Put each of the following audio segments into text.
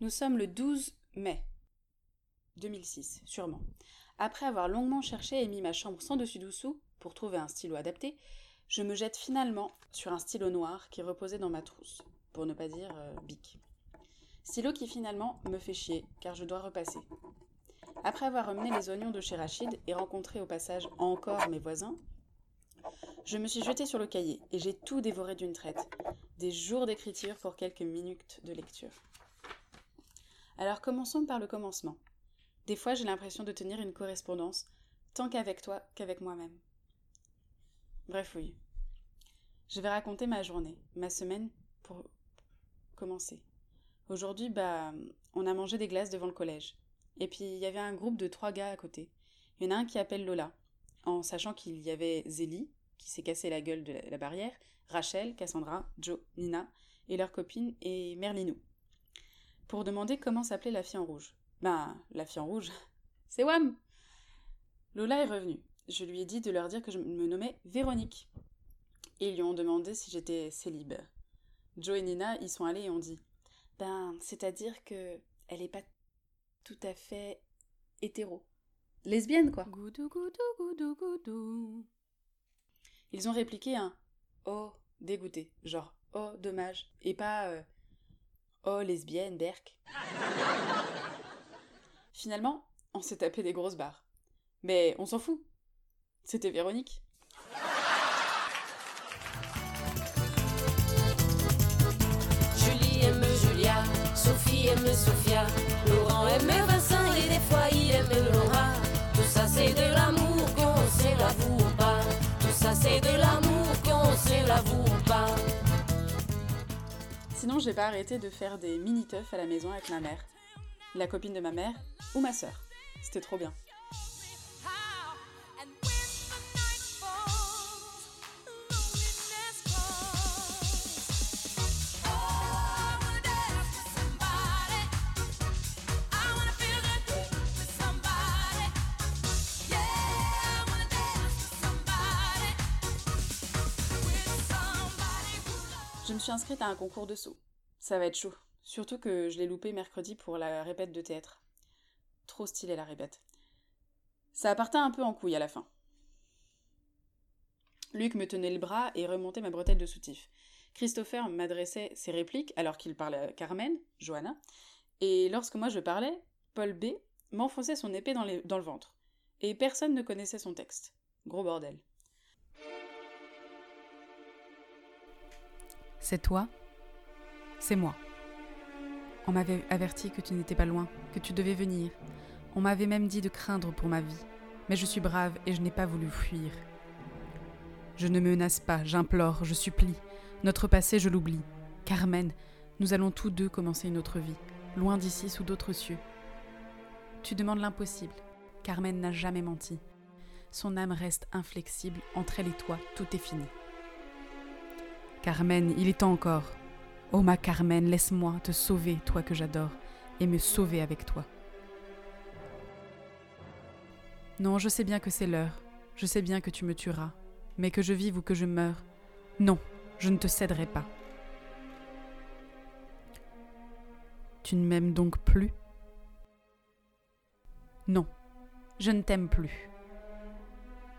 Nous sommes le 12 mai 2006, sûrement. Après avoir longuement cherché et mis ma chambre sans dessus-dessous pour trouver un stylo adapté, je me jette finalement sur un stylo noir qui reposait dans ma trousse, pour ne pas dire euh, bic. Stylo qui finalement me fait chier, car je dois repasser. Après avoir emmené les oignons de chez Rachid et rencontré au passage encore mes voisins, je me suis jetée sur le cahier et j'ai tout dévoré d'une traite. Des jours d'écriture pour quelques minutes de lecture. Alors commençons par le commencement. Des fois j'ai l'impression de tenir une correspondance, tant qu'avec toi qu'avec moi-même. Bref, oui. Je vais raconter ma journée, ma semaine pour commencer. Aujourd'hui, bah, on a mangé des glaces devant le collège. Et puis il y avait un groupe de trois gars à côté. Il y en a un qui appelle Lola, en sachant qu'il y avait Zélie, qui s'est cassé la gueule de la barrière, Rachel, Cassandra, Joe, Nina, et leur copine et Merlinou. Pour demander comment s'appelait la fille en rouge. Ben, la fille en rouge, c'est Wam Lola est revenue. Je lui ai dit de leur dire que je me nommais Véronique. Et ils lui ont demandé si j'étais célib. Joe et Nina y sont allés et ont dit Ben, c'est-à-dire que elle est pas tout à fait hétéro. Lesbienne, quoi. Goudou, goudou, goudou, goudou. Ils ont répliqué un Oh, dégoûté, genre Oh, dommage, et pas euh, Oh, lesbienne, berk. Finalement, on s'est tapé des grosses barres. Mais on s'en fout. C'était Véronique. Julie aime Julia, Sophie aime Sophia, Laurent aime Vincent et des fois il aime Laura. Tout ça c'est de l'amour qu'on sait l'avoue ou pas. Tout ça c'est de l'amour qu'on sait l'avoue. Sinon, j'ai pas arrêté de faire des mini-teufs à la maison avec ma mère, la copine de ma mère ou ma sœur. C'était trop bien. Je me suis inscrite à un concours de saut. Ça va être chaud. Surtout que je l'ai loupé mercredi pour la répète de théâtre. Trop stylé la répète. Ça partait un peu en couille à la fin. Luc me tenait le bras et remontait ma bretelle de soutif. Christopher m'adressait ses répliques alors qu'il parlait à Carmen, Johanna, et lorsque moi je parlais, Paul B m'enfonçait son épée dans, le ventre. Et personne ne connaissait son texte. Gros bordel. C'est toi C'est moi. On m'avait averti que tu n'étais pas loin, que tu devais venir. On m'avait même dit de craindre pour ma vie. Mais je suis brave et je n'ai pas voulu fuir. Je ne me menace pas, j'implore, je supplie. Notre passé, je l'oublie. Carmen, nous allons tous deux commencer une autre vie, loin d'ici, sous d'autres cieux. Tu demandes l'impossible. Carmen n'a jamais menti. Son âme reste inflexible, entre elle et toi, tout est fini. Carmen, il est temps encore. Oh ma Carmen, laisse-moi te sauver, toi que j'adore, et me sauver avec toi. Non, je sais bien que c'est l'heure, je sais bien que tu me tueras, mais que je vive ou que je meure, non, je ne te céderai pas. Tu ne m'aimes donc plus? Non, je ne t'aime plus.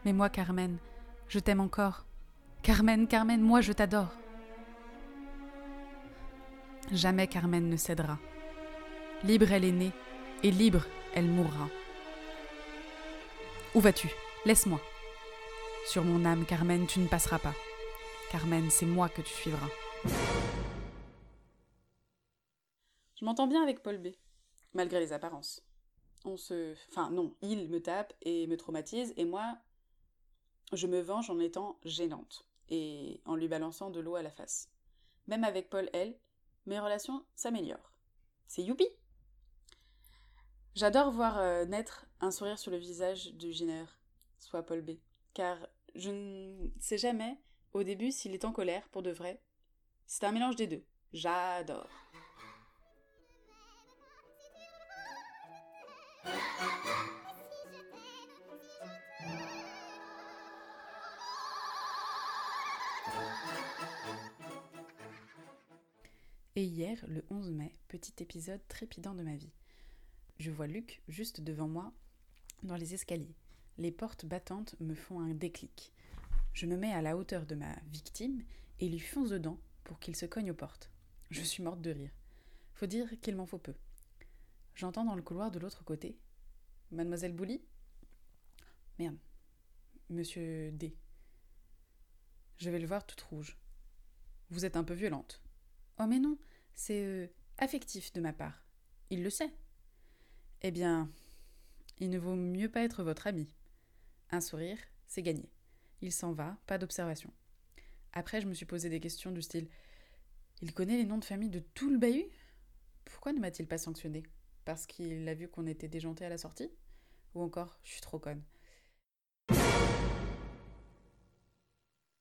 Mais moi, Carmen, je t'aime encore. Carmen, Carmen, moi je t'adore. Jamais Carmen ne cédera. Libre elle est née, et libre elle mourra. Où vas-tu? Laisse-moi. Sur mon âme, Carmen, tu ne passeras pas. Carmen, c'est moi que tu suivras. Je m'entends bien avec Paul B, malgré les apparences. On se. Enfin, non, il me tape et me traumatise, et moi, je me venge en étant gênante et en lui balançant de l'eau à la face. Même avec Paul L, mes relations s'améliorent. C'est youpi J'adore voir euh, naître un sourire sur le visage du génère, soit Paul B, car je ne sais jamais au début s'il est en colère pour de vrai. C'est un mélange des deux. J'adore. Et hier, le 11 mai, petit épisode trépidant de ma vie. Je vois Luc juste devant moi dans les escaliers. Les portes battantes me font un déclic. Je me mets à la hauteur de ma victime et lui fonce dedans pour qu'il se cogne aux portes. Je suis morte de rire. Faut dire qu'il m'en faut peu. J'entends dans le couloir de l'autre côté Mademoiselle Bouli Merde. Monsieur D. Je vais le voir toute rouge. Vous êtes un peu violente. Oh mais non, c'est euh, affectif de ma part. Il le sait. Eh bien, il ne vaut mieux pas être votre ami. Un sourire, c'est gagné. Il s'en va, pas d'observation. Après, je me suis posé des questions du style Il connaît les noms de famille de tout le bahut? Pourquoi ne m'a-t-il pas sanctionné? Parce qu'il a vu qu'on était déjanté à la sortie? Ou encore, je suis trop conne.